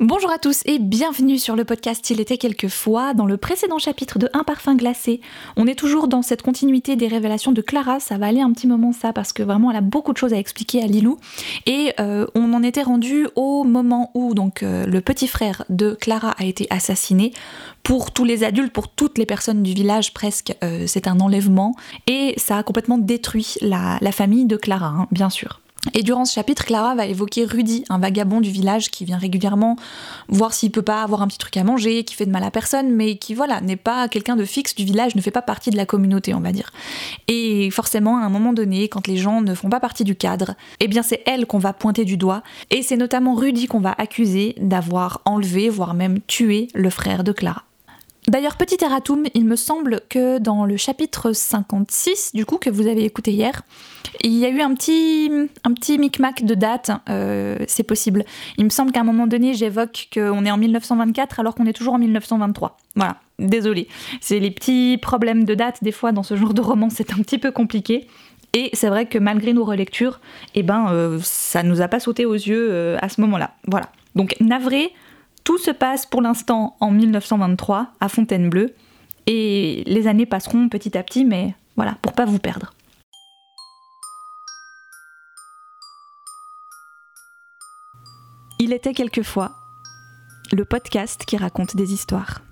Bonjour à tous et bienvenue sur le podcast Il était quelquefois. Dans le précédent chapitre de Un parfum glacé, on est toujours dans cette continuité des révélations de Clara. Ça va aller un petit moment ça parce que vraiment elle a beaucoup de choses à expliquer à Lilou. Et euh, on en était rendu au moment où donc euh, le petit frère de Clara a été assassiné. Pour tous les adultes, pour toutes les personnes du village presque, euh, c'est un enlèvement et ça a complètement détruit la, famille de Clara, hein, bien sûr. Et durant ce chapitre, Clara va évoquer Rudy, un vagabond du village qui vient régulièrement voir s'il peut pas avoir un petit truc à manger, qui fait de mal à personne, mais qui voilà n'est pas quelqu'un de fixe du village, ne fait pas partie de la communauté, on va dire. Et forcément, à un moment donné, quand les gens ne font pas partie du cadre, eh bien c'est elle qu'on va pointer du doigt, et c'est notamment Rudy qu'on va accuser d'avoir enlevé, voire même tué le frère de Clara. D'ailleurs, petit erratum, il me semble que dans le chapitre 56, du coup, que vous avez écouté hier, il y a eu un petit, un petit micmac de date, euh, c'est possible. Il me semble qu'à un moment donné, j'évoque qu'on est en 1924 alors qu'on est toujours en 1923. Voilà, désolé. C'est les petits problèmes de date, des fois, dans ce genre de roman, c'est un petit peu compliqué. Et c'est vrai que malgré nos relectures, eh ben, euh, ça nous a pas sauté aux yeux euh, à ce moment-là. Voilà. Donc, navré, tout se passe pour l'instant en 1923 à Fontainebleau. Et les années passeront petit à petit, mais voilà, pour pas vous perdre. Il était quelquefois le podcast qui raconte des histoires.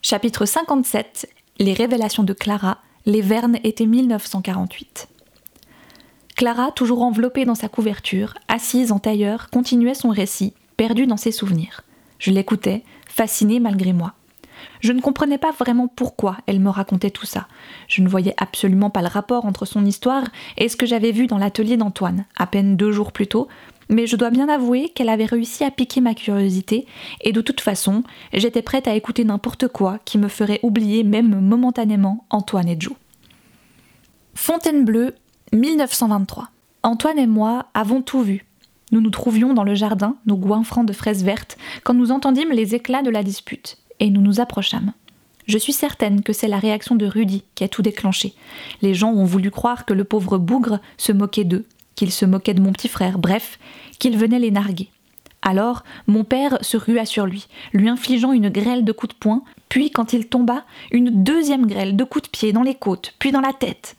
Chapitre 57 Les révélations de Clara, les Vernes étaient 1948. Clara, toujours enveloppée dans sa couverture, assise en tailleur, continuait son récit, perdue dans ses souvenirs. Je l'écoutais, fascinée malgré moi. Je ne comprenais pas vraiment pourquoi elle me racontait tout ça. Je ne voyais absolument pas le rapport entre son histoire et ce que j'avais vu dans l'atelier d'Antoine, à peine deux jours plus tôt, mais je dois bien avouer qu'elle avait réussi à piquer ma curiosité, et de toute façon, j'étais prête à écouter n'importe quoi qui me ferait oublier même momentanément Antoine et Joe. Fontainebleau, 1923. Antoine et moi avons tout vu. Nous nous trouvions dans le jardin, nos goinfrants de fraises vertes, quand nous entendîmes les éclats de la dispute, et nous nous approchâmes. Je suis certaine que c'est la réaction de Rudy qui a tout déclenché. Les gens ont voulu croire que le pauvre bougre se moquait d'eux, qu'il se moquait de mon petit frère, bref, qu'il venait les narguer. Alors, mon père se rua sur lui, lui infligeant une grêle de coups de poing, puis, quand il tomba, une deuxième grêle de coups de pied dans les côtes, puis dans la tête.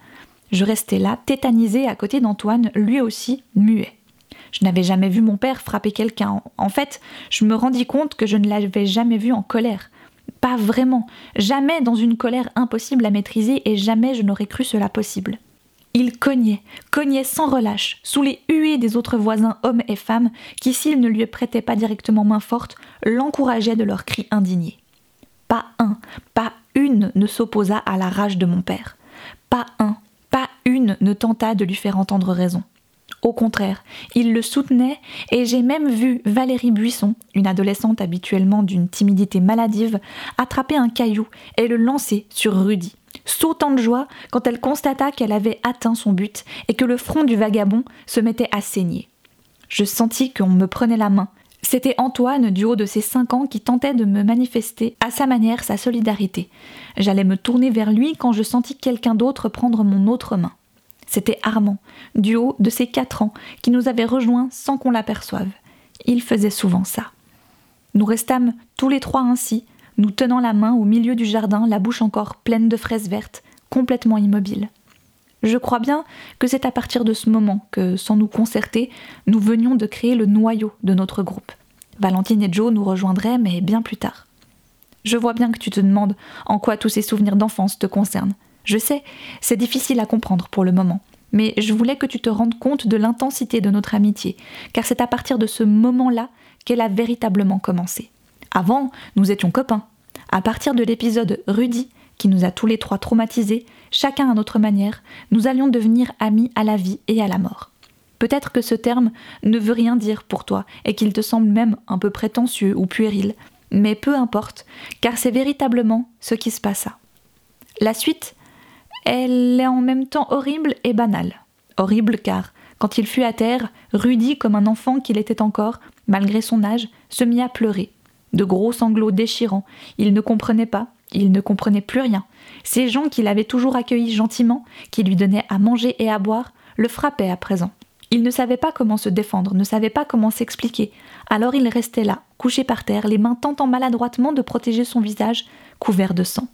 Je restais là, tétanisée à côté d'Antoine, lui aussi muet. Je n'avais jamais vu mon père frapper quelqu'un. En fait, je me rendis compte que je ne l'avais jamais vu en colère. Pas vraiment. Jamais dans une colère impossible à maîtriser et jamais je n'aurais cru cela possible. Il cognait, cognait sans relâche, sous les huées des autres voisins hommes et femmes qui, s'ils ne lui prêtaient pas directement main forte, l'encourageaient de leurs cris indignés. Pas un, pas une ne s'opposa à la rage de mon père. Pas un, une ne tenta de lui faire entendre raison. Au contraire, il le soutenait et j'ai même vu Valérie Buisson, une adolescente habituellement d'une timidité maladive, attraper un caillou et le lancer sur Rudy, sautant de joie quand elle constata qu'elle avait atteint son but et que le front du vagabond se mettait à saigner. Je sentis qu'on me prenait la main. C'était Antoine, du haut de ses cinq ans, qui tentait de me manifester à sa manière sa solidarité. J'allais me tourner vers lui quand je sentis quelqu'un d'autre prendre mon autre main. C'était Armand, du haut de ses quatre ans, qui nous avait rejoints sans qu'on l'aperçoive. Il faisait souvent ça. Nous restâmes tous les trois ainsi, nous tenant la main au milieu du jardin, la bouche encore pleine de fraises vertes, complètement immobiles. Je crois bien que c'est à partir de ce moment que, sans nous concerter, nous venions de créer le noyau de notre groupe. Valentine et Joe nous rejoindraient, mais bien plus tard. Je vois bien que tu te demandes en quoi tous ces souvenirs d'enfance te concernent. Je sais, c'est difficile à comprendre pour le moment, mais je voulais que tu te rendes compte de l'intensité de notre amitié, car c'est à partir de ce moment-là qu'elle a véritablement commencé. Avant, nous étions copains. À partir de l'épisode Rudy, qui nous a tous les trois traumatisés, chacun à notre manière, nous allions devenir amis à la vie et à la mort. Peut-être que ce terme ne veut rien dire pour toi et qu'il te semble même un peu prétentieux ou puéril, mais peu importe, car c'est véritablement ce qui se passa. La suite elle est en même temps horrible et banale. Horrible car, quand il fut à terre, Rudy, comme un enfant qu'il était encore, malgré son âge, se mit à pleurer. De gros sanglots déchirants. Il ne comprenait pas, il ne comprenait plus rien. Ces gens qu'il avait toujours accueillis gentiment, qui lui donnaient à manger et à boire, le frappait à présent. Il ne savait pas comment se défendre, ne savait pas comment s'expliquer. Alors il restait là, couché par terre, les mains tentant maladroitement de protéger son visage, couvert de sang.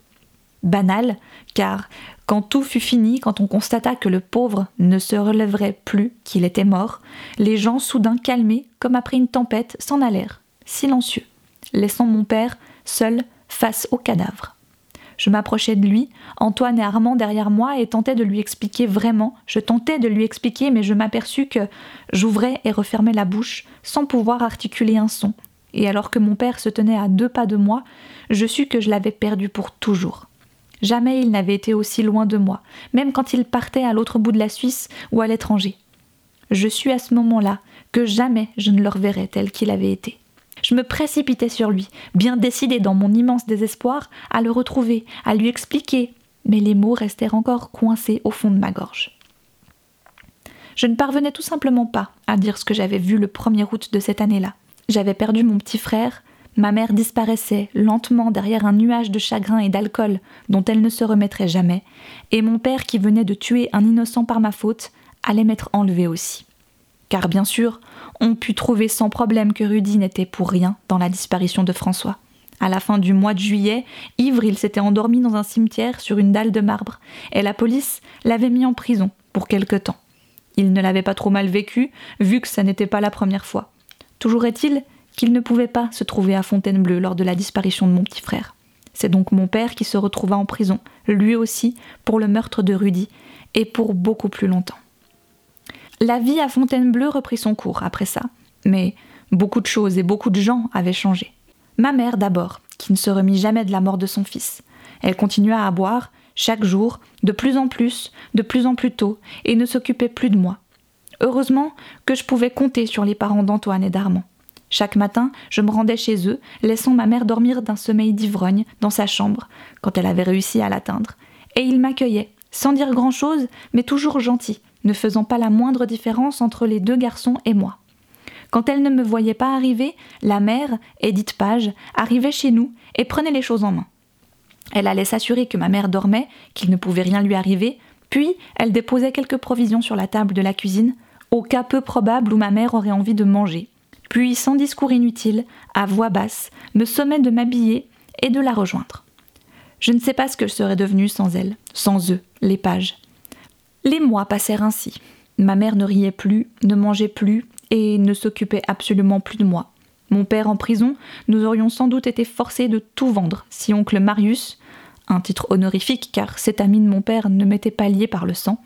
Banal, car quand tout fut fini, quand on constata que le pauvre ne se relèverait plus, qu'il était mort, les gens, soudain calmés, comme après une tempête, s'en allèrent, silencieux, laissant mon père seul face au cadavre. Je m'approchai de lui, Antoine et Armand derrière moi, et tentais de lui expliquer vraiment. Je tentais de lui expliquer, mais je m'aperçus que j'ouvrais et refermais la bouche sans pouvoir articuler un son. Et alors que mon père se tenait à deux pas de moi, je sus que je l'avais perdu pour toujours. Jamais il n'avait été aussi loin de moi, même quand il partait à l'autre bout de la Suisse ou à l'étranger. Je suis à ce moment-là que jamais je ne le reverrai tel qu'il avait été. Je me précipitais sur lui, bien décidé dans mon immense désespoir à le retrouver, à lui expliquer, mais les mots restèrent encore coincés au fond de ma gorge. Je ne parvenais tout simplement pas à dire ce que j'avais vu le 1er août de cette année-là. J'avais perdu mon petit frère, ma mère disparaissait lentement derrière un nuage de chagrin et d'alcool dont elle ne se remettrait jamais, et mon père qui venait de tuer un innocent par ma faute allait m'être enlevé aussi. Car bien sûr, on put trouver sans problème que Rudy n'était pour rien dans la disparition de François. À la fin du mois de juillet, ivre, il s'était endormi dans un cimetière sur une dalle de marbre, et la police l'avait mis en prison pour quelque temps. Il ne l'avait pas trop mal vécu, vu que ça n'était pas la première fois. Toujours est-il qu'il ne pouvait pas se trouver à Fontainebleau lors de la disparition de mon petit frère. C'est donc mon père qui se retrouva en prison, lui aussi, pour le meurtre de Rudy, et pour beaucoup plus longtemps. La vie à Fontainebleau reprit son cours après ça, mais beaucoup de choses et beaucoup de gens avaient changé. Ma mère d'abord, qui ne se remit jamais de la mort de son fils. Elle continua à boire, chaque jour, de plus en plus, de plus en plus tôt, et ne s'occupait plus de moi. Heureusement que je pouvais compter sur les parents d'Antoine et d'Armand. Chaque matin, je me rendais chez eux, laissant ma mère dormir d'un sommeil d'ivrogne dans sa chambre, quand elle avait réussi à l'atteindre. Et ils m'accueillaient, sans dire grand-chose, mais toujours gentils, ne faisant pas la moindre différence entre les deux garçons et moi. Quand elle ne me voyait pas arriver, la mère, Edith Page, arrivait chez nous et prenait les choses en main. Elle allait s'assurer que ma mère dormait, qu'il ne pouvait rien lui arriver, puis elle déposait quelques provisions sur la table de la cuisine, au cas peu probable où ma mère aurait envie de manger. Puis, sans discours inutile, à voix basse, me sommait de m'habiller et de la rejoindre. Je ne sais pas ce que je serais devenue sans elle, sans eux, les pages. Les mois passèrent ainsi. Ma mère ne riait plus, ne mangeait plus et ne s'occupait absolument plus de moi. Mon père en prison, nous aurions sans doute été forcés de tout vendre si oncle Marius, un titre honorifique car cet ami de mon père ne m'était pas lié par le sang,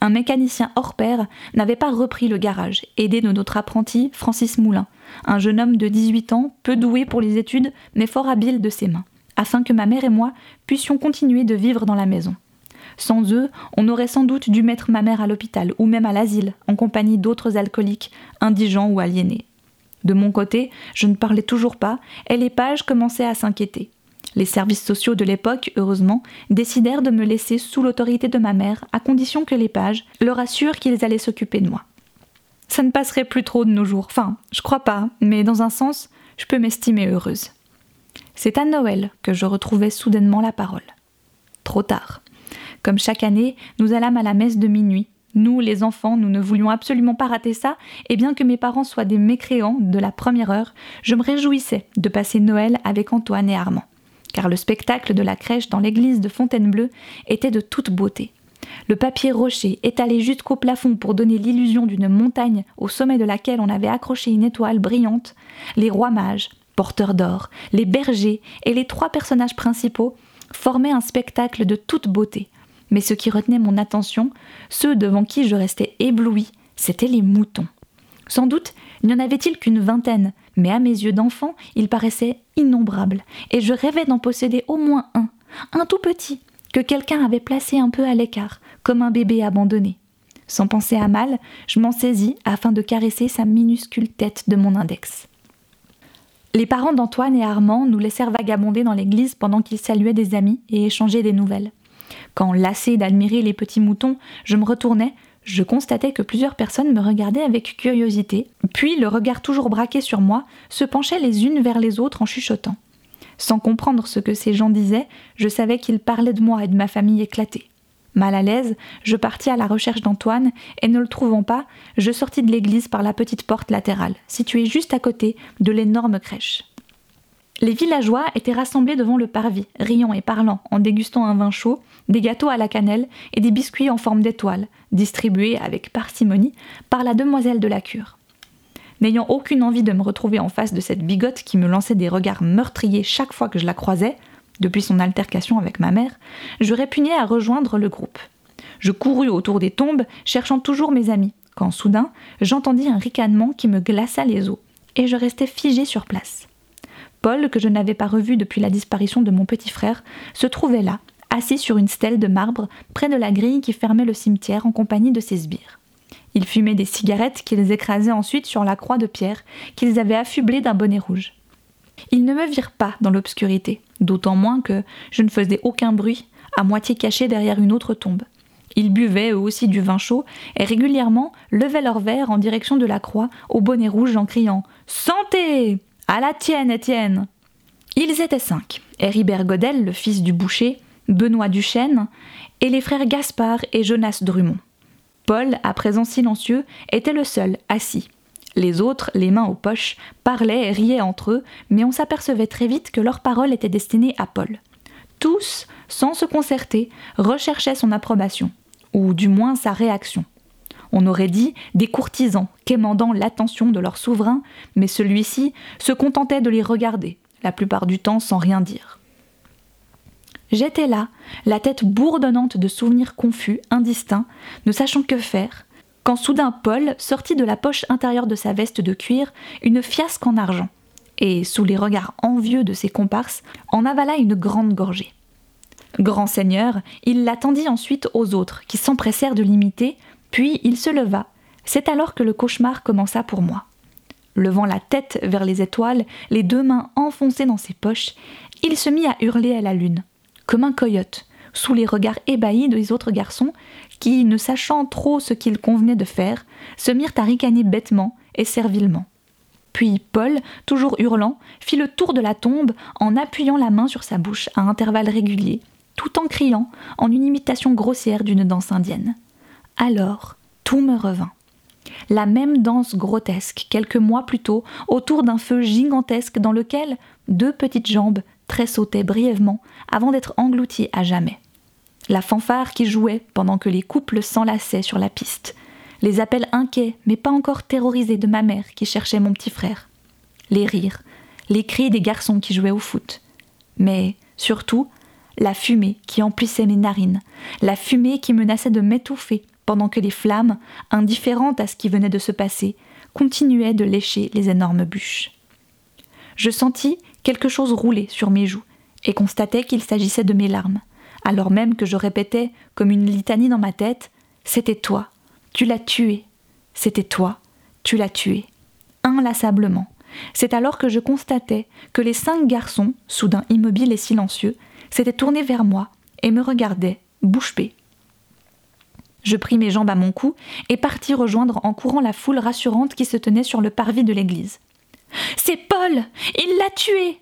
un mécanicien hors pair n'avait pas repris le garage, aidé de notre apprenti Francis Moulin, un jeune homme de 18 ans, peu doué pour les études, mais fort habile de ses mains, afin que ma mère et moi puissions continuer de vivre dans la maison. Sans eux, on aurait sans doute dû mettre ma mère à l'hôpital ou même à l'asile, en compagnie d'autres alcooliques, indigents ou aliénés. De mon côté, je ne parlais toujours pas, et les pages commençaient à s'inquiéter. Les services sociaux de l'époque, heureusement, décidèrent de me laisser sous l'autorité de ma mère, à condition que les pages leur assurent qu'ils allaient s'occuper de moi. Ça ne passerait plus trop de nos jours, enfin, je crois pas, mais dans un sens, je peux m'estimer heureuse. C'est à Noël que je retrouvais soudainement la parole. Trop tard. Comme chaque année, nous allâmes à la messe de minuit. Nous, les enfants, nous ne voulions absolument pas rater ça, et bien que mes parents soient des mécréants de la première heure, je me réjouissais de passer Noël avec Antoine et Armand. Car le spectacle de la crèche dans l'église de Fontainebleau était de toute beauté. Le papier rocher étalé jusqu'au plafond pour donner l'illusion d'une montagne au sommet de laquelle on avait accroché une étoile brillante, les rois mages, porteurs d'or, les bergers et les trois personnages principaux formaient un spectacle de toute beauté, mais ce qui retenait mon attention, ceux devant qui je restais ébloui, c'étaient les moutons. Sans doute n'y en avait-il qu'une vingtaine, mais à mes yeux d'enfant, ils paraissaient innombrables, et je rêvais d'en posséder au moins un, un tout petit, que quelqu'un avait placé un peu à l'écart, comme un bébé abandonné. Sans penser à mal, je m'en saisis afin de caresser sa minuscule tête de mon index. Les parents d'Antoine et Armand nous laissèrent vagabonder dans l'église pendant qu'ils saluaient des amis et échangeaient des nouvelles. Quand, lassé d'admirer les petits moutons, je me retournais, je constatais que plusieurs personnes me regardaient avec curiosité, puis, le regard toujours braqué sur moi, se penchaient les unes vers les autres en chuchotant. Sans comprendre ce que ces gens disaient, je savais qu'ils parlaient de moi et de ma famille éclatée. Mal à l'aise, je partis à la recherche d'Antoine et ne le trouvant pas, je sortis de l'église par la petite porte latérale, située juste à côté de l'énorme crèche. Les villageois étaient rassemblés devant le parvis, riant et parlant, en dégustant un vin chaud, des gâteaux à la cannelle et des biscuits en forme d'étoile, distribués avec parcimonie par la demoiselle de la cure. N'ayant aucune envie de me retrouver en face de cette bigote qui me lançait des regards meurtriers chaque fois que je la croisais, depuis son altercation avec ma mère, je répugnais à rejoindre le groupe. Je courus autour des tombes, cherchant toujours mes amis, quand soudain j'entendis un ricanement qui me glaça les os, et je restai figé sur place. Paul, que je n'avais pas revu depuis la disparition de mon petit frère, se trouvait là, assis sur une stèle de marbre près de la grille qui fermait le cimetière en compagnie de ses sbires. Ils fumaient des cigarettes qu'ils écrasaient ensuite sur la croix de pierre qu'ils avaient affublée d'un bonnet rouge. Ils ne me virent pas dans l'obscurité, d'autant moins que je ne faisais aucun bruit, à moitié caché derrière une autre tombe. Ils buvaient eux aussi du vin chaud et régulièrement levaient leur verre en direction de la croix au bonnet rouge en criant Santé À la tienne, Étienne Ils étaient cinq Héribert Godel, le fils du boucher, Benoît Duchesne, et les frères Gaspard et Jonas Drummond. Paul, à présent silencieux, était le seul assis. Les autres, les mains aux poches, parlaient et riaient entre eux, mais on s'apercevait très vite que leurs paroles étaient destinées à Paul. Tous, sans se concerter, recherchaient son approbation, ou du moins sa réaction. On aurait dit des courtisans quémandant l'attention de leur souverain, mais celui-ci se contentait de les regarder, la plupart du temps sans rien dire. J'étais là, la tête bourdonnante de souvenirs confus, indistincts, ne sachant que faire, quand soudain Paul sortit de la poche intérieure de sa veste de cuir une fiasque en argent, et, sous les regards envieux de ses comparses, en avala une grande gorgée. Grand seigneur, il l'attendit ensuite aux autres, qui s'empressèrent de l'imiter, puis il se leva. C'est alors que le cauchemar commença pour moi. Levant la tête vers les étoiles, les deux mains enfoncées dans ses poches, il se mit à hurler à la lune, comme un coyote, sous les regards ébahis des autres garçons, qui, ne sachant trop ce qu'il convenait de faire, se mirent à ricaner bêtement et servilement. Puis Paul, toujours hurlant, fit le tour de la tombe en appuyant la main sur sa bouche à intervalles réguliers, tout en criant, en une imitation grossière d'une danse indienne. Alors, tout me revint. La même danse grotesque, quelques mois plus tôt, autour d'un feu gigantesque dans lequel deux petites jambes tressautaient brièvement avant d'être englouties à jamais. La fanfare qui jouait pendant que les couples s'enlaçaient sur la piste. Les appels inquiets, mais pas encore terrorisés de ma mère qui cherchait mon petit frère. Les rires, les cris des garçons qui jouaient au foot. Mais, surtout, la fumée qui emplissait mes narines, la fumée qui menaçait de m'étouffer pendant que les flammes, indifférentes à ce qui venait de se passer, continuaient de lécher les énormes bûches. Je sentis quelque chose rouler sur mes joues et constatai qu'il s'agissait de mes larmes, alors même que je répétais comme une litanie dans ma tête C'était toi, tu l'as tué, c'était toi, tu l'as tué, inlassablement. C'est alors que je constatais que les cinq garçons, soudain immobiles et silencieux, s'étaient tournés vers moi et me regardaient, bouche bée. Je pris mes jambes à mon cou et partis rejoindre en courant la foule rassurante qui se tenait sur le parvis de l'église. C'est Paul Il l'a tué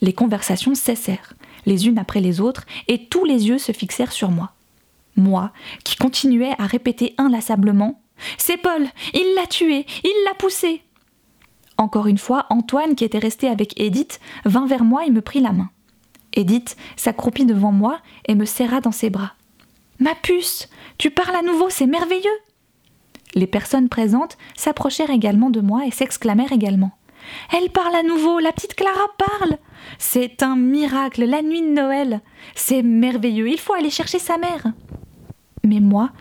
Les conversations cessèrent, les unes après les autres, et tous les yeux se fixèrent sur moi. Moi, qui continuais à répéter inlassablement C'est Paul Il l'a tué Il l'a poussé Encore une fois, Antoine, qui était resté avec Edith, vint vers moi et me prit la main. Edith s'accroupit devant moi et me serra dans ses bras. Ma puce Tu parles à nouveau, c'est merveilleux Les personnes présentes s'approchèrent également de moi et s'exclamèrent également. Elle parle à nouveau, la petite Clara parle. C'est un miracle, la nuit de Noël. C'est merveilleux, il faut aller chercher sa mère. Mais moi,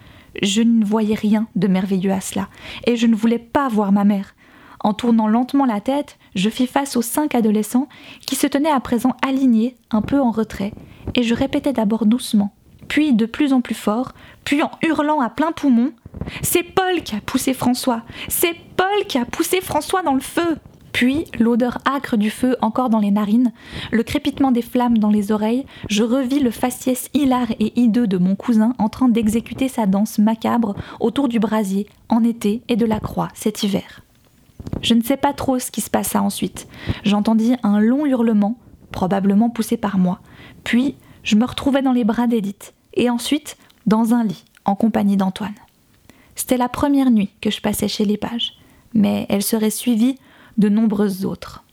je ne voyais rien de merveilleux à cela, et je ne voulais pas voir ma mère. En tournant lentement la tête, je fis face aux cinq adolescents qui se tenaient à présent alignés, un peu en retrait, et je répétais d'abord doucement, puis de plus en plus fort, puis en hurlant à plein poumon C'est Paul qui a poussé François C'est Paul qui a poussé François dans le feu puis, l'odeur âcre du feu encore dans les narines, le crépitement des flammes dans les oreilles, je revis le faciès hilar et hideux de mon cousin en train d'exécuter sa danse macabre autour du brasier, en été et de la croix cet hiver. Je ne sais pas trop ce qui se passa ensuite. J'entendis un long hurlement, probablement poussé par moi. Puis, je me retrouvai dans les bras d'Edith, et ensuite dans un lit, en compagnie d'Antoine. C'était la première nuit que je passais chez les pages, mais elle serait suivie de nombreuses autres.